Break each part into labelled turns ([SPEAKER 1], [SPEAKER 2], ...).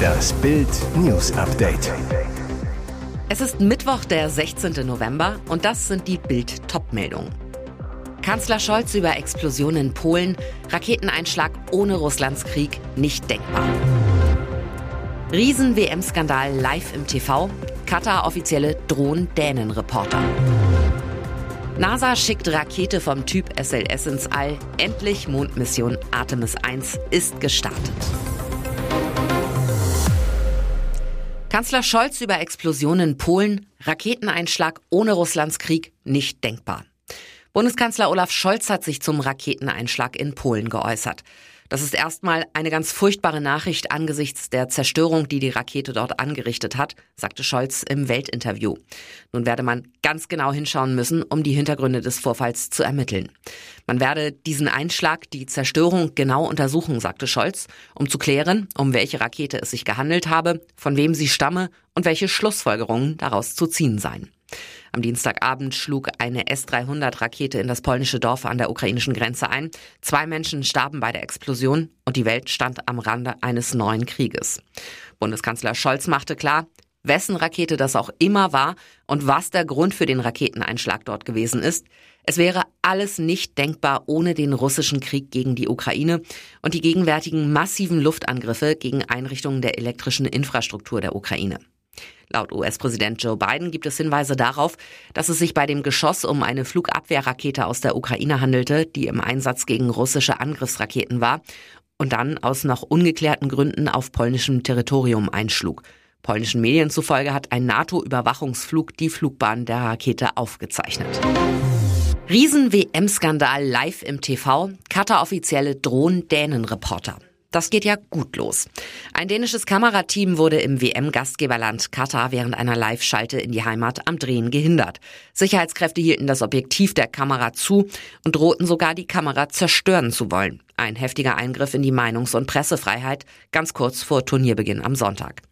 [SPEAKER 1] Das Bild News Update.
[SPEAKER 2] Es ist Mittwoch, der 16. November und das sind die Bild Topmeldungen. Kanzler Scholz über Explosion in Polen, Raketeneinschlag ohne Russlands Krieg nicht denkbar. Riesen-WM-Skandal live im TV, Katar-Offizielle drohen Dänen-Reporter. NASA schickt Rakete vom Typ SLS ins All. Endlich Mondmission Artemis 1 ist gestartet. Kanzler Scholz über Explosionen in Polen, Raketeneinschlag ohne Russlands Krieg nicht denkbar. Bundeskanzler Olaf Scholz hat sich zum Raketeneinschlag in Polen geäußert. Das ist erstmal eine ganz furchtbare Nachricht angesichts der Zerstörung, die die Rakete dort angerichtet hat, sagte Scholz im Weltinterview. Nun werde man ganz genau hinschauen müssen, um die Hintergründe des Vorfalls zu ermitteln. Man werde diesen Einschlag, die Zerstörung genau untersuchen, sagte Scholz, um zu klären, um welche Rakete es sich gehandelt habe, von wem sie stamme und welche Schlussfolgerungen daraus zu ziehen seien. Am Dienstagabend schlug eine S-300-Rakete in das polnische Dorf an der ukrainischen Grenze ein. Zwei Menschen starben bei der Explosion und die Welt stand am Rande eines neuen Krieges. Bundeskanzler Scholz machte klar, wessen Rakete das auch immer war und was der Grund für den Raketeneinschlag dort gewesen ist. Es wäre alles nicht denkbar ohne den russischen Krieg gegen die Ukraine und die gegenwärtigen massiven Luftangriffe gegen Einrichtungen der elektrischen Infrastruktur der Ukraine. Laut US-Präsident Joe Biden gibt es Hinweise darauf, dass es sich bei dem Geschoss um eine Flugabwehrrakete aus der Ukraine handelte, die im Einsatz gegen russische Angriffsraketen war und dann aus noch ungeklärten Gründen auf polnischem Territorium einschlug. Polnischen Medien zufolge hat ein NATO-Überwachungsflug die Flugbahn der Rakete aufgezeichnet. Riesen-WM-Skandal live im TV. Katar-Offizielle drohen Dänen-Reporter. Das geht ja gut los. Ein dänisches Kamerateam wurde im WM-Gastgeberland Katar während einer Live-Schalte in die Heimat am Drehen gehindert. Sicherheitskräfte hielten das Objektiv der Kamera zu und drohten sogar die Kamera zerstören zu wollen. Ein heftiger Eingriff in die Meinungs- und Pressefreiheit, ganz kurz vor Turnierbeginn am Sonntag.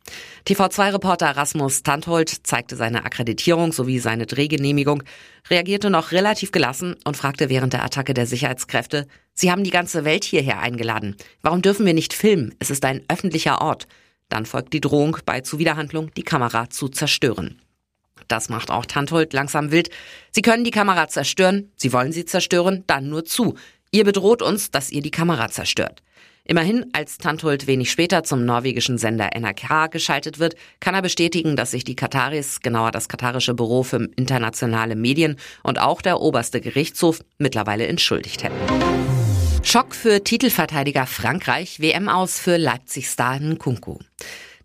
[SPEAKER 2] TV2-Reporter Rasmus Tanthold zeigte seine Akkreditierung sowie seine Drehgenehmigung, reagierte noch relativ gelassen und fragte während der Attacke der Sicherheitskräfte, Sie haben die ganze Welt hierher eingeladen. Warum dürfen wir nicht filmen? Es ist ein öffentlicher Ort. Dann folgt die Drohung, bei Zuwiderhandlung die Kamera zu zerstören. Das macht auch Tanthold langsam wild. Sie können die Kamera zerstören, Sie wollen sie zerstören, dann nur zu. Ihr bedroht uns, dass ihr die Kamera zerstört. Immerhin, als Tanthold wenig später zum norwegischen Sender NRK geschaltet wird, kann er bestätigen, dass sich die Kataris, genauer das katarische Büro für internationale Medien und auch der oberste Gerichtshof mittlerweile entschuldigt hätten. Schock für Titelverteidiger Frankreich, WM aus für Leipzig-Star Nkunku.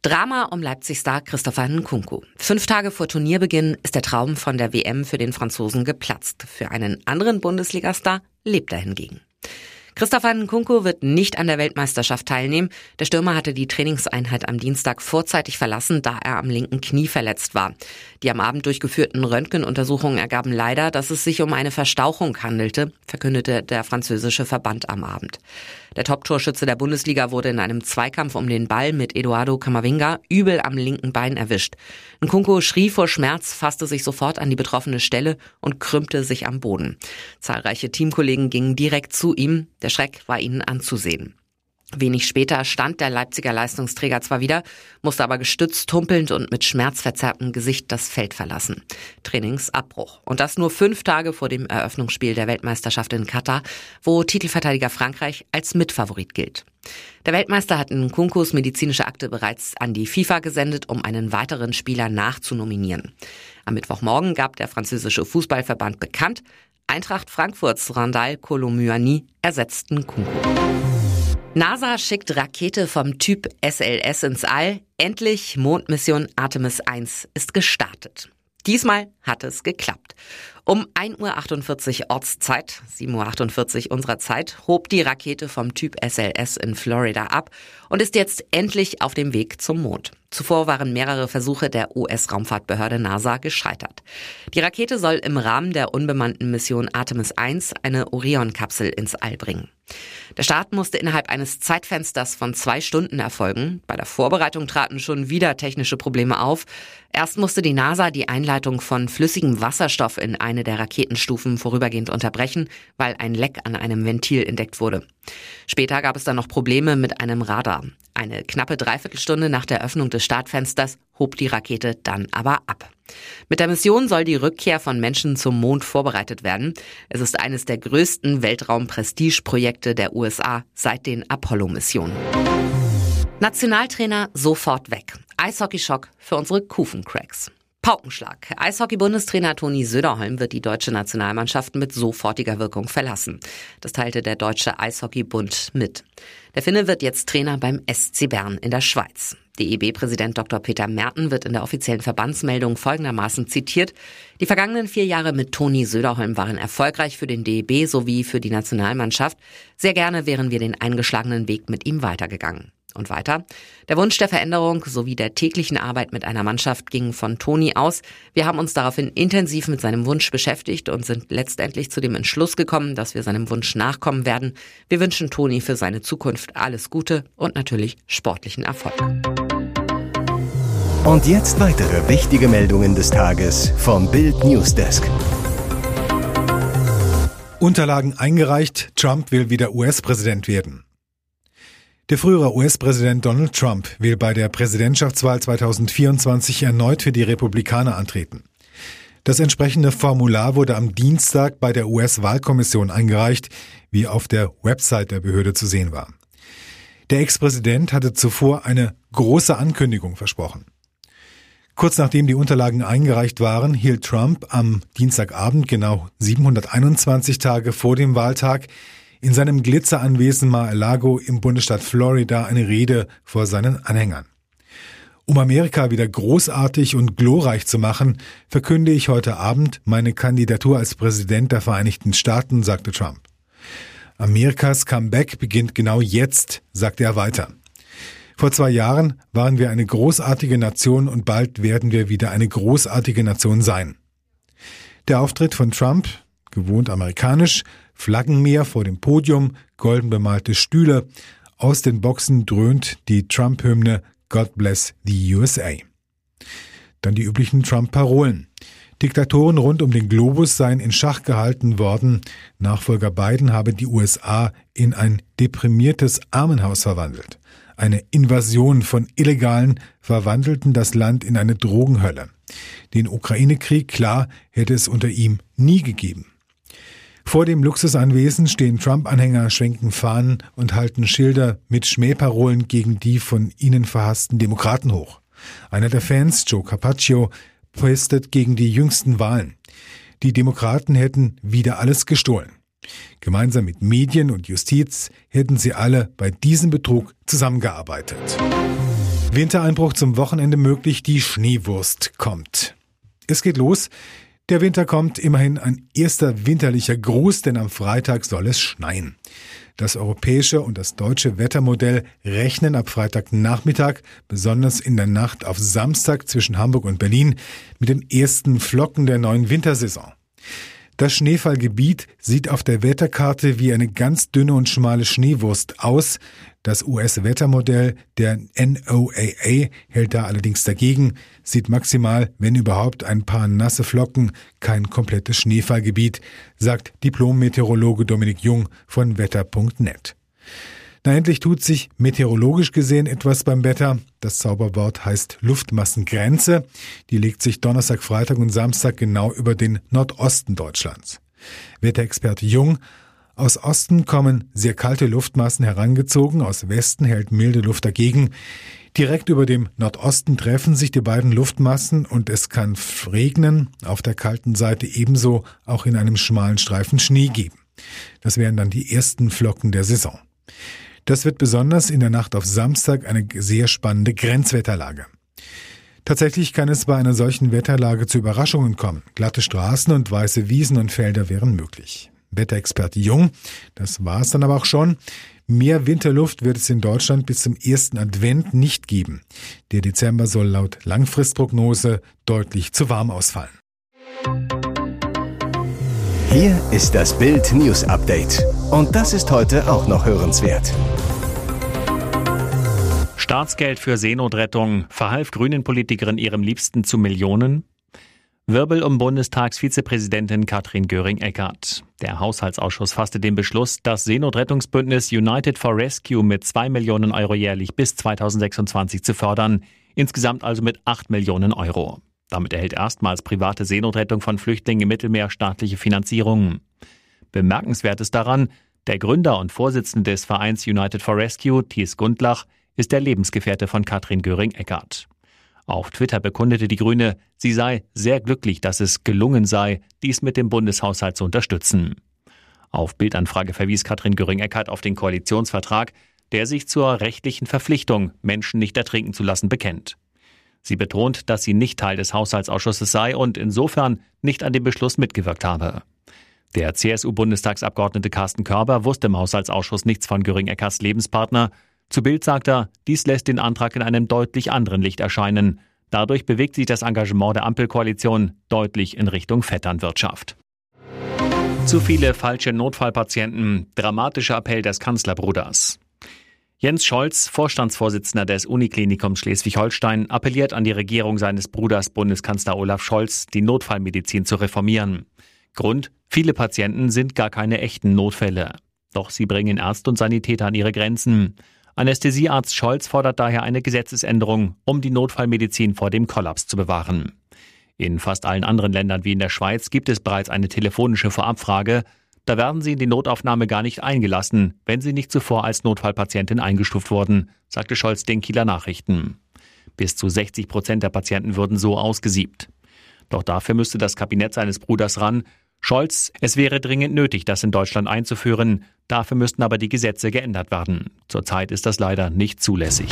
[SPEAKER 2] Drama um Leipzig-Star Christopher Nkunku. Fünf Tage vor Turnierbeginn ist der Traum von der WM für den Franzosen geplatzt. Für einen anderen Bundesligastar lebt er hingegen. Christopher Nkunku wird nicht an der Weltmeisterschaft teilnehmen. Der Stürmer hatte die Trainingseinheit am Dienstag vorzeitig verlassen, da er am linken Knie verletzt war. Die am Abend durchgeführten Röntgenuntersuchungen ergaben leider, dass es sich um eine Verstauchung handelte, verkündete der französische Verband am Abend. Der Top-Torschütze der Bundesliga wurde in einem Zweikampf um den Ball mit Eduardo Camavinga übel am linken Bein erwischt. Nkunku schrie vor Schmerz, fasste sich sofort an die betroffene Stelle und krümmte sich am Boden. Zahlreiche Teamkollegen gingen direkt zu ihm. Der Schreck war ihnen anzusehen. Wenig später stand der Leipziger Leistungsträger zwar wieder, musste aber gestützt, humpelnd und mit schmerzverzerrtem Gesicht das Feld verlassen. Trainingsabbruch. Und das nur fünf Tage vor dem Eröffnungsspiel der Weltmeisterschaft in Katar, wo Titelverteidiger Frankreich als Mitfavorit gilt. Der Weltmeister hat in Kunkus medizinische Akte bereits an die FIFA gesendet, um einen weiteren Spieler nachzunominieren. Am Mittwochmorgen gab der französische Fußballverband bekannt, Eintracht Frankfurts Randall Kolomyani ersetzten Kunku. NASA schickt Rakete vom Typ SLS ins All. Endlich Mondmission Artemis 1 ist gestartet. Diesmal hat es geklappt. Um 1.48 Uhr Ortszeit, 7.48 Uhr unserer Zeit, hob die Rakete vom Typ SLS in Florida ab und ist jetzt endlich auf dem Weg zum Mond. Zuvor waren mehrere Versuche der US-Raumfahrtbehörde NASA gescheitert. Die Rakete soll im Rahmen der unbemannten Mission Artemis 1 eine Orion-Kapsel ins All bringen. Der Start musste innerhalb eines Zeitfensters von zwei Stunden erfolgen. Bei der Vorbereitung traten schon wieder technische Probleme auf. Erst musste die NASA die Einleitung von flüssigem Wasserstoff in eine der Raketenstufen vorübergehend unterbrechen, weil ein Leck an einem Ventil entdeckt wurde. Später gab es dann noch Probleme mit einem Radar. Eine knappe Dreiviertelstunde nach der Öffnung des Startfensters hob die Rakete dann aber ab. Mit der Mission soll die Rückkehr von Menschen zum Mond vorbereitet werden. Es ist eines der größten Weltraum-Prestigeprojekte der USA seit den Apollo-Missionen. Nationaltrainer sofort weg. Eishockeyschock für unsere Kufencracks. Paukenschlag. Eishockey-Bundestrainer Toni Söderholm wird die deutsche Nationalmannschaft mit sofortiger Wirkung verlassen. Das teilte der Deutsche Eishockeybund mit. Der Finne wird jetzt Trainer beim SC Bern in der Schweiz. DEB-Präsident Dr. Peter Merten wird in der offiziellen Verbandsmeldung folgendermaßen zitiert. Die vergangenen vier Jahre mit Toni Söderholm waren erfolgreich für den DEB sowie für die Nationalmannschaft. Sehr gerne wären wir den eingeschlagenen Weg mit ihm weitergegangen. Und weiter. Der Wunsch der Veränderung sowie der täglichen Arbeit mit einer Mannschaft ging von Toni aus. Wir haben uns daraufhin intensiv mit seinem Wunsch beschäftigt und sind letztendlich zu dem Entschluss gekommen, dass wir seinem Wunsch nachkommen werden. Wir wünschen Toni für seine Zukunft alles Gute und natürlich sportlichen Erfolg.
[SPEAKER 1] Und jetzt weitere wichtige Meldungen des Tages vom Bild Newsdesk.
[SPEAKER 3] Unterlagen eingereicht, Trump will wieder US-Präsident werden. Der frühere US-Präsident Donald Trump will bei der Präsidentschaftswahl 2024 erneut für die Republikaner antreten. Das entsprechende Formular wurde am Dienstag bei der US-Wahlkommission eingereicht, wie auf der Website der Behörde zu sehen war. Der Ex-Präsident hatte zuvor eine große Ankündigung versprochen. Kurz nachdem die Unterlagen eingereicht waren, hielt Trump am Dienstagabend, genau 721 Tage vor dem Wahltag, in seinem Glitzeranwesen Mar-a-Lago im Bundesstaat Florida eine Rede vor seinen Anhängern. Um Amerika wieder großartig und glorreich zu machen, verkünde ich heute Abend meine Kandidatur als Präsident der Vereinigten Staaten, sagte Trump. Amerikas Comeback beginnt genau jetzt, sagte er weiter. Vor zwei Jahren waren wir eine großartige Nation und bald werden wir wieder eine großartige Nation sein. Der Auftritt von Trump, gewohnt amerikanisch, Flaggenmeer vor dem Podium, golden bemalte Stühle. Aus den Boxen dröhnt die Trump-Hymne God Bless the USA. Dann die üblichen Trump-Parolen. Diktatoren rund um den Globus seien in Schach gehalten worden. Nachfolger Biden habe die USA in ein deprimiertes Armenhaus verwandelt. Eine Invasion von Illegalen verwandelten das Land in eine Drogenhölle. Den Ukraine-Krieg, klar, hätte es unter ihm nie gegeben. Vor dem Luxusanwesen stehen Trump-Anhänger, schwenken Fahnen und halten Schilder mit Schmähparolen gegen die von ihnen verhassten Demokraten hoch. Einer der Fans, Joe Carpaccio, postet gegen die jüngsten Wahlen. Die Demokraten hätten wieder alles gestohlen. Gemeinsam mit Medien und Justiz hätten sie alle bei diesem Betrug zusammengearbeitet. Wintereinbruch zum Wochenende möglich, die Schneewurst kommt. Es geht los. Der Winter kommt, immerhin ein erster winterlicher Gruß, denn am Freitag soll es schneien. Das europäische und das deutsche Wettermodell rechnen ab Freitagnachmittag, besonders in der Nacht auf Samstag zwischen Hamburg und Berlin, mit den ersten Flocken der neuen Wintersaison. Das Schneefallgebiet sieht auf der Wetterkarte wie eine ganz dünne und schmale Schneewurst aus. Das US-Wettermodell der NOAA hält da allerdings dagegen, sieht maximal, wenn überhaupt, ein paar nasse Flocken, kein komplettes Schneefallgebiet, sagt Diplom-Meteorologe Dominik Jung von wetter.net. Na endlich tut sich meteorologisch gesehen etwas beim Wetter. Das Zauberwort heißt Luftmassengrenze. Die legt sich Donnerstag, Freitag und Samstag genau über den Nordosten Deutschlands. Wetterexperte Jung aus Osten kommen sehr kalte Luftmassen herangezogen, aus Westen hält milde Luft dagegen. Direkt über dem Nordosten treffen sich die beiden Luftmassen und es kann regnen, auf der kalten Seite ebenso auch in einem schmalen Streifen Schnee geben. Das wären dann die ersten Flocken der Saison. Das wird besonders in der Nacht auf Samstag eine sehr spannende Grenzwetterlage. Tatsächlich kann es bei einer solchen Wetterlage zu Überraschungen kommen. Glatte Straßen und weiße Wiesen und Felder wären möglich. Wetterexperte Jung. Das war es dann aber auch schon. Mehr Winterluft wird es in Deutschland bis zum ersten Advent nicht geben. Der Dezember soll laut Langfristprognose deutlich zu warm ausfallen.
[SPEAKER 1] Hier ist das Bild News Update. Und das ist heute auch noch hörenswert.
[SPEAKER 4] Staatsgeld für Seenotrettung verhalf Grünen-Politikerin ihrem Liebsten zu Millionen. Wirbel um Bundestagsvizepräsidentin Katrin Göring-Eckardt. Der Haushaltsausschuss fasste den Beschluss, das Seenotrettungsbündnis United for Rescue mit 2 Millionen Euro jährlich bis 2026 zu fördern, insgesamt also mit 8 Millionen Euro. Damit erhält erstmals private Seenotrettung von Flüchtlingen im Mittelmeer staatliche Finanzierung. Bemerkenswert ist daran, der Gründer und Vorsitzende des Vereins United for Rescue, Thies Gundlach, ist der Lebensgefährte von Katrin Göring-Eckardt. Auf Twitter bekundete die Grüne, sie sei sehr glücklich, dass es gelungen sei, dies mit dem Bundeshaushalt zu unterstützen. Auf Bildanfrage verwies Katrin Göring-Eckardt auf den Koalitionsvertrag, der sich zur rechtlichen Verpflichtung, Menschen nicht ertrinken zu lassen, bekennt. Sie betont, dass sie nicht Teil des Haushaltsausschusses sei und insofern nicht an dem Beschluss mitgewirkt habe. Der CSU-Bundestagsabgeordnete Carsten Körber wusste im Haushaltsausschuss nichts von Göring-Eckarts Lebenspartner, zu Bild sagt er, dies lässt den Antrag in einem deutlich anderen Licht erscheinen. Dadurch bewegt sich das Engagement der Ampelkoalition deutlich in Richtung Vetternwirtschaft. Zu viele falsche Notfallpatienten. Dramatischer Appell des Kanzlerbruders. Jens Scholz, Vorstandsvorsitzender des Uniklinikums Schleswig-Holstein, appelliert an die Regierung seines Bruders Bundeskanzler Olaf Scholz, die Notfallmedizin zu reformieren. Grund, viele Patienten sind gar keine echten Notfälle. Doch sie bringen Ärzte und Sanitäter an ihre Grenzen. Anästhesiearzt Scholz fordert daher eine Gesetzesänderung, um die Notfallmedizin vor dem Kollaps zu bewahren. In fast allen anderen Ländern wie in der Schweiz gibt es bereits eine telefonische Vorabfrage. Da werden sie in die Notaufnahme gar nicht eingelassen, wenn sie nicht zuvor als Notfallpatientin eingestuft wurden, sagte Scholz den Kieler Nachrichten. Bis zu 60 Prozent der Patienten würden so ausgesiebt. Doch dafür müsste das Kabinett seines Bruders ran, Scholz, es wäre dringend nötig, das in Deutschland einzuführen. Dafür müssten aber die Gesetze geändert werden. Zurzeit ist das leider nicht zulässig.